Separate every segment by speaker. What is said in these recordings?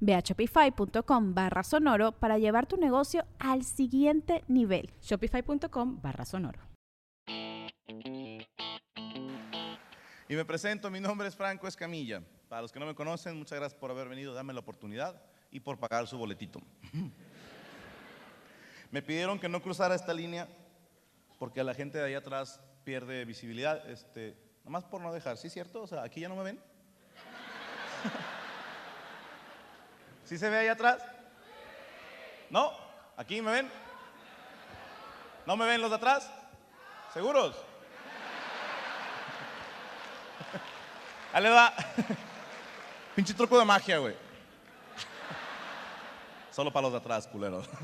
Speaker 1: Ve a shopify.com barra sonoro para llevar tu negocio al siguiente nivel.
Speaker 2: Shopify.com barra sonoro.
Speaker 3: Y me presento, mi nombre es Franco Escamilla. Para los que no me conocen, muchas gracias por haber venido, darme la oportunidad y por pagar su boletito. me pidieron que no cruzara esta línea porque la gente de ahí atrás pierde visibilidad, este, nomás por no dejar, ¿sí es cierto? O sea, aquí ya no me ven. ¿Sí se ve ahí atrás? ¿No? ¿Aquí me ven? ¿No me ven los de atrás? ¿Seguros? Ahí va. Pinche truco de magia, güey. Solo para los de atrás, culeros.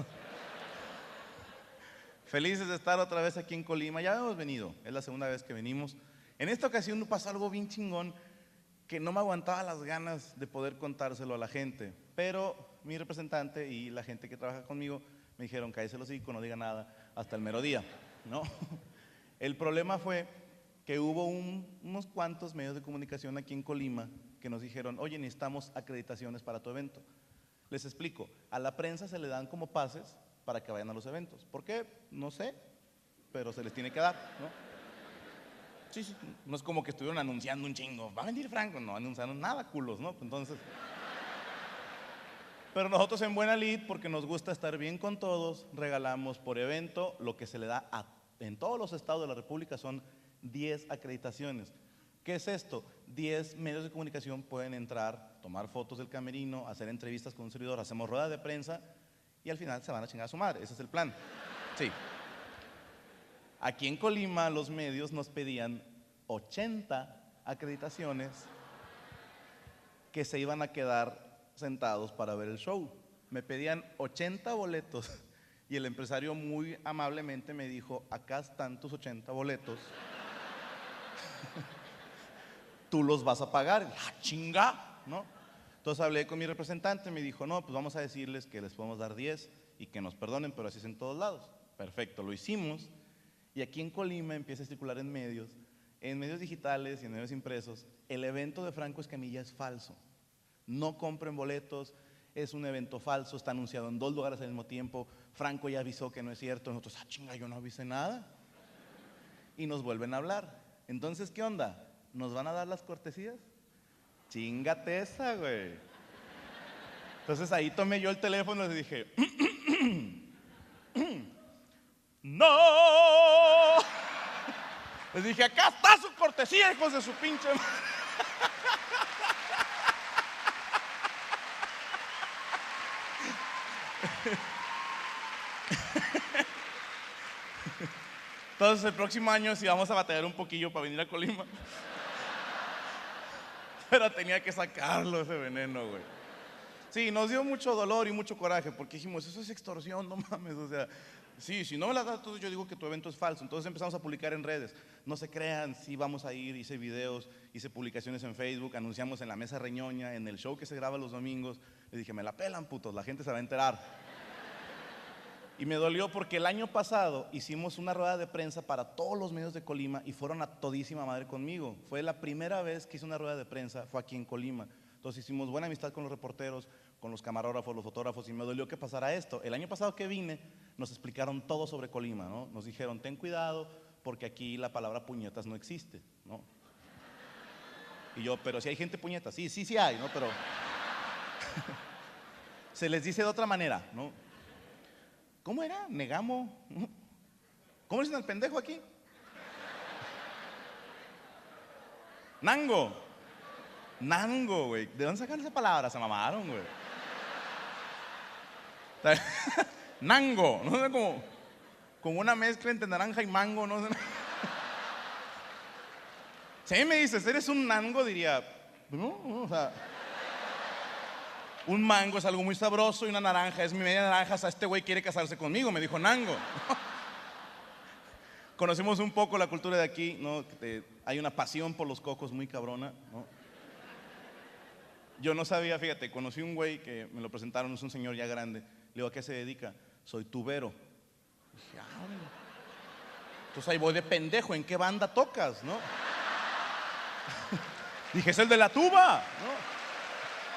Speaker 3: Felices de estar otra vez aquí en Colima. Ya hemos venido, es la segunda vez que venimos. En esta ocasión pasó algo bien chingón que no me aguantaba las ganas de poder contárselo a la gente. Pero mi representante y la gente que trabaja conmigo me dijeron, cállese los hocico, no diga nada hasta el mero día. ¿no? El problema fue que hubo unos cuantos medios de comunicación aquí en Colima que nos dijeron, oye, necesitamos acreditaciones para tu evento. Les explico, a la prensa se le dan como pases para que vayan a los eventos. ¿Por qué? No sé, pero se les tiene que dar. ¿no? No es como que estuvieron anunciando un chingo, va a venir Franco, no anunciaron nada, culos, ¿no? Entonces... Pero nosotros en Buena Lid, porque nos gusta estar bien con todos, regalamos por evento lo que se le da a, en todos los estados de la República son 10 acreditaciones. ¿Qué es esto? 10 medios de comunicación pueden entrar, tomar fotos del camerino, hacer entrevistas con un servidor, hacemos rueda de prensa y al final se van a chingar a su madre. Ese es el plan. Sí. Aquí en Colima los medios nos pedían 80 acreditaciones que se iban a quedar sentados para ver el show. Me pedían 80 boletos y el empresario muy amablemente me dijo, acá están tus 80 boletos. Tú los vas a pagar. ¡La ah, chinga! ¿No? Entonces hablé con mi representante, me dijo, no, pues vamos a decirles que les podemos dar 10 y que nos perdonen, pero así es en todos lados. Perfecto, lo hicimos. Y aquí en Colima empieza a circular en medios, en medios digitales y en medios impresos, el evento de Franco Escamilla es falso. No compren boletos, es un evento falso, está anunciado en dos lugares al mismo tiempo. Franco ya avisó que no es cierto. Nosotros, ah, chinga, yo no avisé nada. Y nos vuelven a hablar. Entonces, ¿qué onda? ¿Nos van a dar las cortesías? Chingate esa, güey. Entonces ahí tomé yo el teléfono y dije, no. Les dije, acá está su cortesía, hijos de su pinche. Entonces el próximo año sí vamos a batallar un poquillo para venir a Colima. Pero tenía que sacarlo ese veneno, güey. Sí, nos dio mucho dolor y mucho coraje porque dijimos, eso es extorsión, no mames, o sea, sí, si no me la das, entonces yo digo que tu evento es falso. Entonces empezamos a publicar en redes. No se crean, sí vamos a ir, hice videos, hice publicaciones en Facebook, anunciamos en la mesa reñoña, en el show que se graba los domingos. Le dije, me la pelan, putos, la gente se va a enterar. Y me dolió porque el año pasado hicimos una rueda de prensa para todos los medios de Colima y fueron a todísima madre conmigo. Fue la primera vez que hice una rueda de prensa, fue aquí en Colima. Entonces hicimos buena amistad con los reporteros, con los camarógrafos, los fotógrafos y me dolió que pasara esto. El año pasado que vine nos explicaron todo sobre Colima, ¿no? Nos dijeron, ten cuidado porque aquí la palabra puñetas no existe, ¿no? Y yo, pero si hay gente puñeta, sí, sí, sí hay, ¿no? Pero se les dice de otra manera, ¿no? ¿Cómo era? Negamo. ¿Cómo dicen al pendejo aquí? Nango. Nango, güey. ¿De dónde sacan esa palabra? Se mamaron, güey. Nango, no sé, como, como una mezcla entre naranja y mango, no sé. Si me dices, eres un nango, diría, no, no, o sea, un mango es algo muy sabroso y una naranja es mi media naranja, o sea, este güey quiere casarse conmigo, me dijo nango. Conocimos un poco la cultura de aquí, ¿no? hay una pasión por los cocos muy cabrona, ¿no? Yo no sabía, fíjate, conocí un güey que me lo presentaron, es un señor ya grande. Le digo, ¿a qué se dedica? Soy tubero. Dije, ah, Entonces ahí voy de pendejo, ¿en qué banda tocas, no? Dije, es el de la tuba,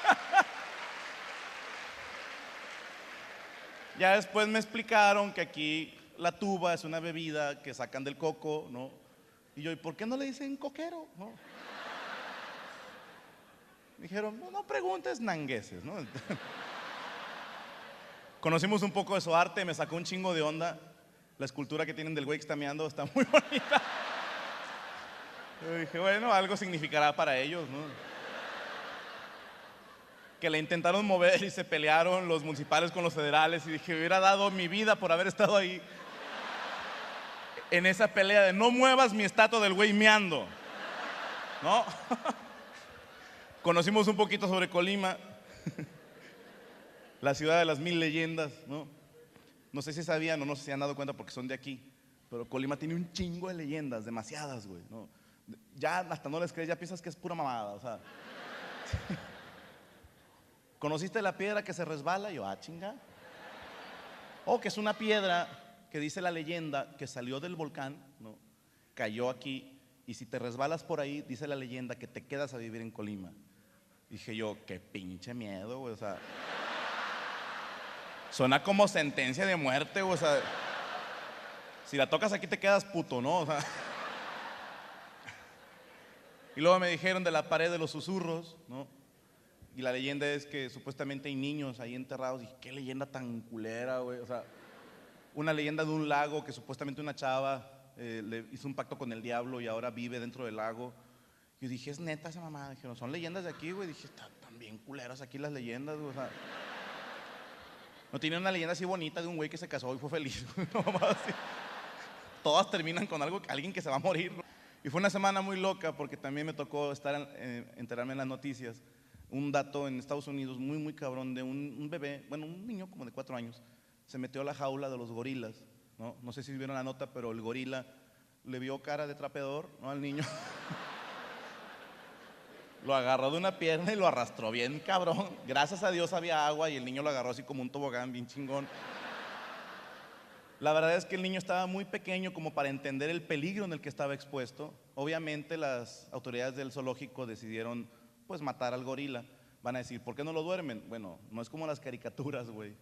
Speaker 3: ya después me explicaron que aquí la tuba es una bebida que sacan del coco, ¿no? Y yo, ¿y por qué no le dicen coquero? ¿no? Dijeron, no, no preguntes nangueses, ¿no? Conocimos un poco de su arte, me sacó un chingo de onda. La escultura que tienen del güey que está meando está muy bonita. Yo dije, bueno, algo significará para ellos, ¿no? Que le intentaron mover y se pelearon los municipales con los federales y dije, hubiera dado mi vida por haber estado ahí en esa pelea de no muevas mi estatua del güey meando, ¿no? Conocimos un poquito sobre Colima, la ciudad de las mil leyendas, ¿no? No sé si sabían o no sé si se han dado cuenta porque son de aquí, pero Colima tiene un chingo de leyendas, demasiadas, güey, ¿no? ya hasta no les crees, ya piensas que es pura mamada, o sea. ¿Conociste la piedra que se resbala? yo, ah, chinga. O que es una piedra que dice la leyenda que salió del volcán, ¿no? Cayó aquí y si te resbalas por ahí, dice la leyenda que te quedas a vivir en Colima. Dije yo, qué pinche miedo, güey, o sea. Suena como sentencia de muerte, o sea. Si la tocas aquí te quedas puto, ¿no? O sea. Y luego me dijeron de la pared de los susurros, ¿no? Y la leyenda es que supuestamente hay niños ahí enterrados. Y qué leyenda tan culera, güey. O sea, una leyenda de un lago que supuestamente una chava eh, le hizo un pacto con el diablo y ahora vive dentro del lago. Y dije, es neta esa mamá. Dijeron, son leyendas de aquí, güey. Dije, están bien culeras aquí las leyendas, güey. O sea, no tiene una leyenda así bonita de un güey que se casó y fue feliz. Todas terminan con algo, alguien que se va a morir. Y fue una semana muy loca porque también me tocó estar eh, enterarme en las noticias. Un dato en Estados Unidos muy, muy cabrón de un, bebé, bueno, un niño como de cuatro años, se metió a la jaula de los gorilas. ¿no? sé si vieron la nota, pero el gorila le vio cara de trapeador ¿no? al niño. lo agarró de una pierna y lo arrastró bien cabrón. Gracias a Dios había agua y el niño lo agarró así como un tobogán bien chingón. La verdad es que el niño estaba muy pequeño como para entender el peligro en el que estaba expuesto. Obviamente las autoridades del zoológico decidieron pues matar al gorila. Van a decir, ¿por qué no lo duermen? Bueno, no es como las caricaturas, güey,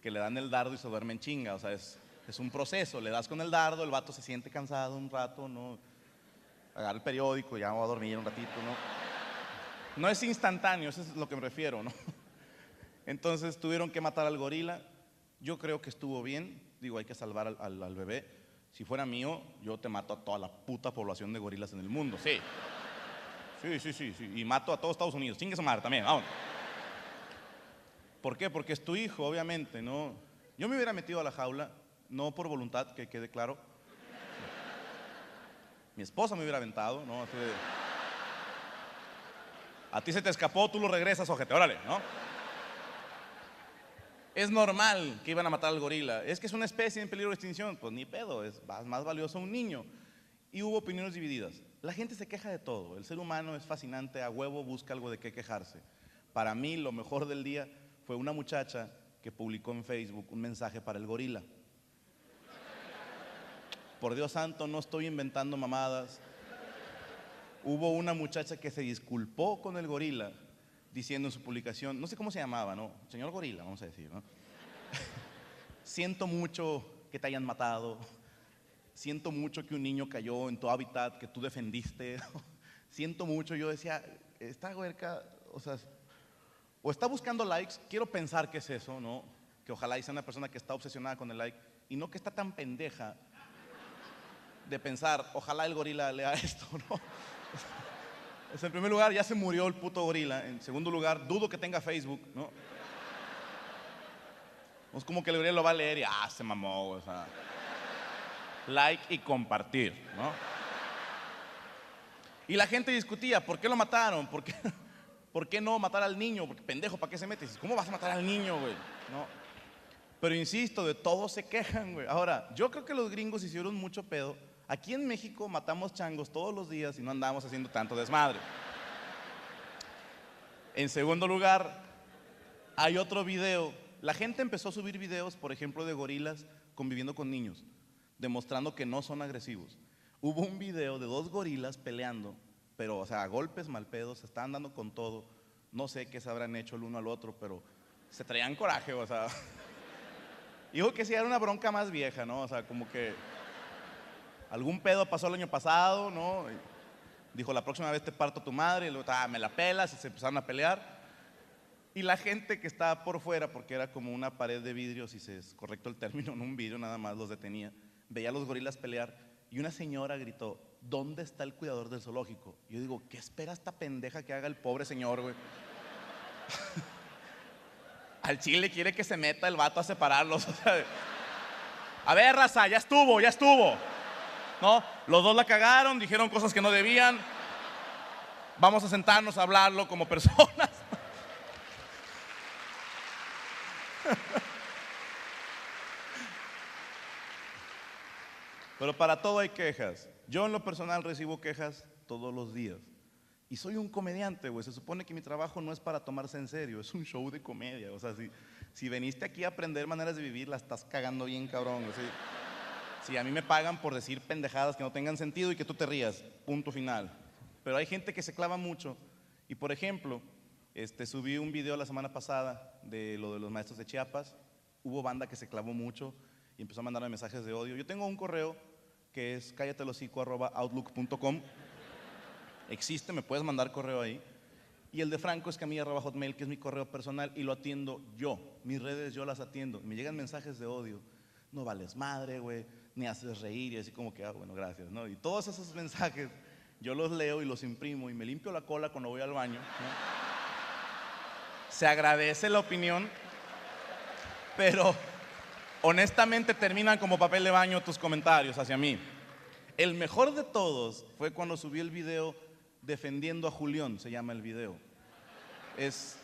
Speaker 3: que le dan el dardo y se duermen chinga. O sea, es, un proceso. Le das con el dardo, el vato se siente cansado un rato, ¿no? Agarra el periódico, ya va a dormir un ratito, ¿no? No es instantáneo, eso es lo que me refiero, ¿no? Entonces tuvieron que matar al gorila. Yo creo que estuvo bien, digo, hay que salvar al, bebé. Si fuera mío, yo te mato a toda la puta población de gorilas en el mundo, sí. Sí, sí, sí, sí. Y mato a todo Estados Unidos. Chingue su madre también, vamos. ¿Por qué? Porque es tu hijo, obviamente, ¿no? Yo me hubiera metido a la jaula, no por voluntad, que quede claro. Mi esposa me hubiera aventado, ¿no? A ti se te escapó, tú lo regresas, ojete, órale, ¿no? es normal que iban a matar al gorila. Es que es una especie en peligro de extinción. Pues ni pedo, es más valioso un niño. Y hubo opiniones divididas. La gente se queja de todo. El ser humano es fascinante, a huevo busca algo de qué quejarse. Para mí lo mejor del día fue una muchacha que publicó en Facebook un mensaje para el gorila. Por Dios santo, no estoy inventando mamadas. Hubo una muchacha que se disculpó con el gorila diciendo en su publicación, no sé cómo se llamaba, ¿no? Señor Gorila, vamos a decir, ¿no? Siento mucho que te hayan matado. Siento mucho que un niño cayó en tu hábitat que tú defendiste. Siento mucho, yo decía, esta huerca, o sea, o está buscando likes, quiero pensar que es eso, ¿no? Que ojalá sea una persona que está obsesionada con el like y no que está tan pendeja de pensar, ojalá el gorila lea esto, ¿no? En primer lugar, ya se murió el puto gorila. En segundo lugar, dudo que tenga Facebook, ¿no? Es como que el gorila lo va a leer y, ah, se mamó, o sea. Like y compartir, ¿no? Y la gente discutía, ¿por qué lo mataron? ¿Por qué, ¿por qué no matar al niño? Porque pendejo, ¿para qué se mete? ¿Cómo vas a matar al niño, güey? No. Pero insisto, de todo se quejan, güey. Ahora, yo creo que los gringos hicieron mucho pedo. Aquí en México matamos changos todos los días y no andamos haciendo tanto desmadre. En segundo lugar, hay otro video. La gente empezó a subir videos, por ejemplo, de gorilas conviviendo con niños, demostrando que no son agresivos. Hubo un video de dos gorilas peleando, pero, o sea, a golpes malpedos, se estaban dando con todo. No sé qué se habrán hecho el uno al otro, pero se traían coraje, o sea. Dijo que sí era una bronca más vieja, ¿no? O sea, como que algún pedo pasó el año pasado, ¿no? Dijo, la próxima vez te parto tu madre, y luego, ah, me la pelas, y se empezaron a pelear. Y la gente que estaba por fuera, porque era como una pared de vidrio, si es correcto el término, no un vidrio, nada más los detenía, veía a los gorilas pelear, y una señora gritó, ¿dónde está el cuidador del zoológico? Y yo digo, ¿qué espera esta pendeja que haga el pobre señor, güey? Al chile quiere que se meta el vato a separarlos. a ver, raza, ya estuvo, ya estuvo. ¿No? Los dos la cagaron, dijeron cosas que no debían. Vamos a sentarnos a hablarlo como personas. Pero para todo hay quejas. Yo en lo personal recibo quejas todos los días. Y soy un comediante, güey. Se supone que mi trabajo no es para tomarse en serio, es un show de comedia. O sea, si, si veniste aquí a aprender maneras de vivir, la estás cagando bien, cabrón. Si a mí me pagan por decir pendejadas que no tengan sentido y que tú te rías, punto final. Pero hay gente que se clava mucho. Y por ejemplo, este, subí un video la semana pasada de lo de los maestros de Chiapas. Hubo banda que se clavó mucho y empezó a mandarme mensajes de odio. Yo tengo un correo que es cállatelosico.outlook.com. Existe, me puedes mandar correo ahí. Y el de Franco es hotmail, que es mi correo personal y lo atiendo yo. Mis redes yo las atiendo. Me llegan mensajes de odio. No vales madre, güey, ni haces reír y así como que, ah, bueno, gracias, ¿no? Y todos esos mensajes yo los leo y los imprimo y me limpio la cola cuando voy al baño. Se agradece la opinión, pero honestamente terminan como papel de baño tus comentarios hacia mí. El mejor de todos fue cuando subí el video defendiendo a Julián, se llama el video. Es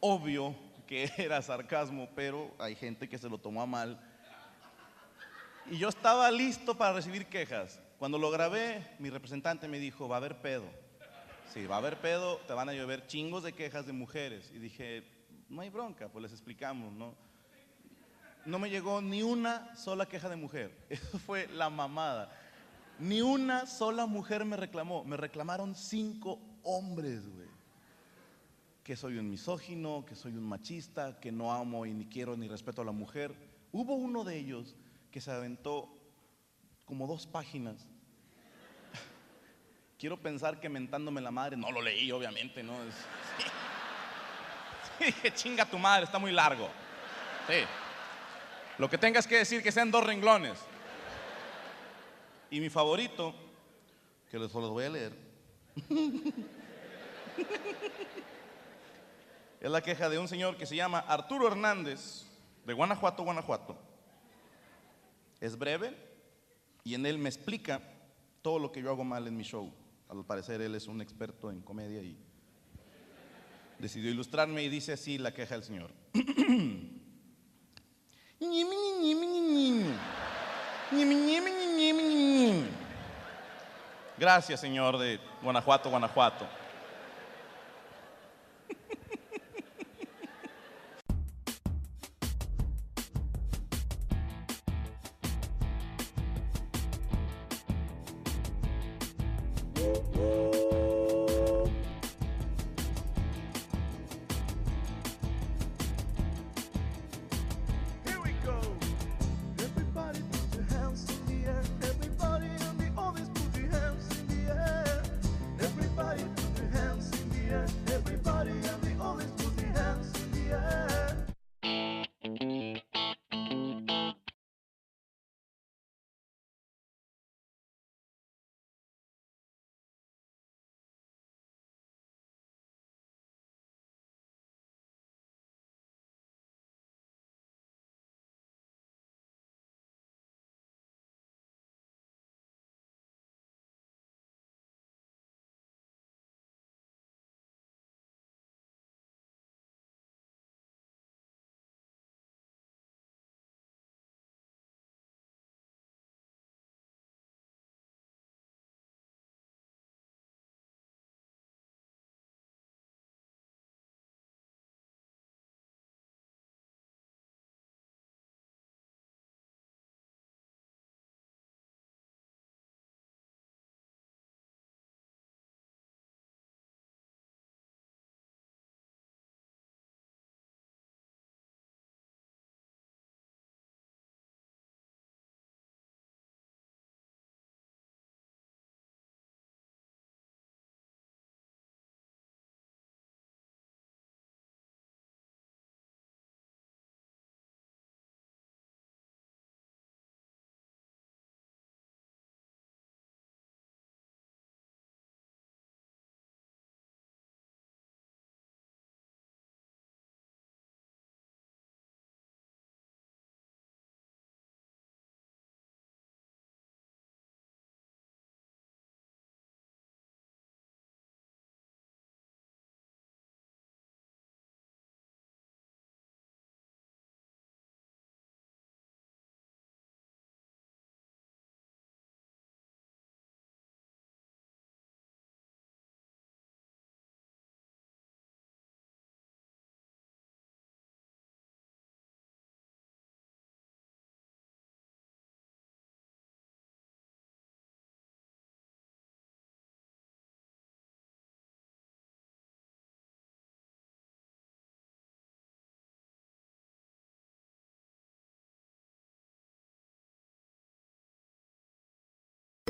Speaker 3: obvio que era sarcasmo, pero hay gente que se lo tomó a mal. Y yo estaba listo para recibir quejas. Cuando lo grabé, mi representante me dijo, va a haber pedo. Sí, va a haber pedo, te van a llover chingos de quejas de mujeres. Y dije, no hay bronca, pues les explicamos, ¿no? No me llegó ni una sola queja de mujer. Eso fue la mamada. Ni una sola mujer me reclamó. Me reclamaron cinco hombres, güey. Que soy un misógino, que soy un machista, que no amo y ni quiero ni respeto a la mujer. Hubo uno de ellos que se aventó como dos páginas. Quiero pensar que mentándome la madre, no lo leí, obviamente, ¿no? Sí. dije, chinga tu madre, está muy largo. Sí. Lo que tengas que decir que sean dos renglones. Y mi favorito, que los voy a leer, es la queja de un señor que se llama Arturo Hernández, de Guanajuato, Guanajuato. Es breve y en él me explica todo lo que yo hago mal en mi show. Al parecer él es un experto en comedia y decidió ilustrarme y dice así la queja del señor. Gracias, señor de Guanajuato, Guanajuato. Oh. whoa.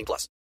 Speaker 4: 18 plus.